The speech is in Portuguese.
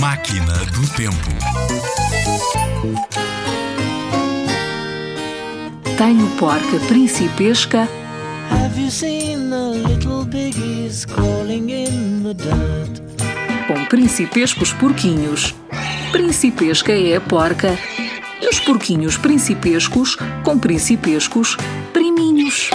Máquina do Tempo. Tenho porca principesca Have you seen the little piggies crawling in the dirt? com principescos porquinhos. Principesca é a porca. E os porquinhos principescos com principescos priminhos.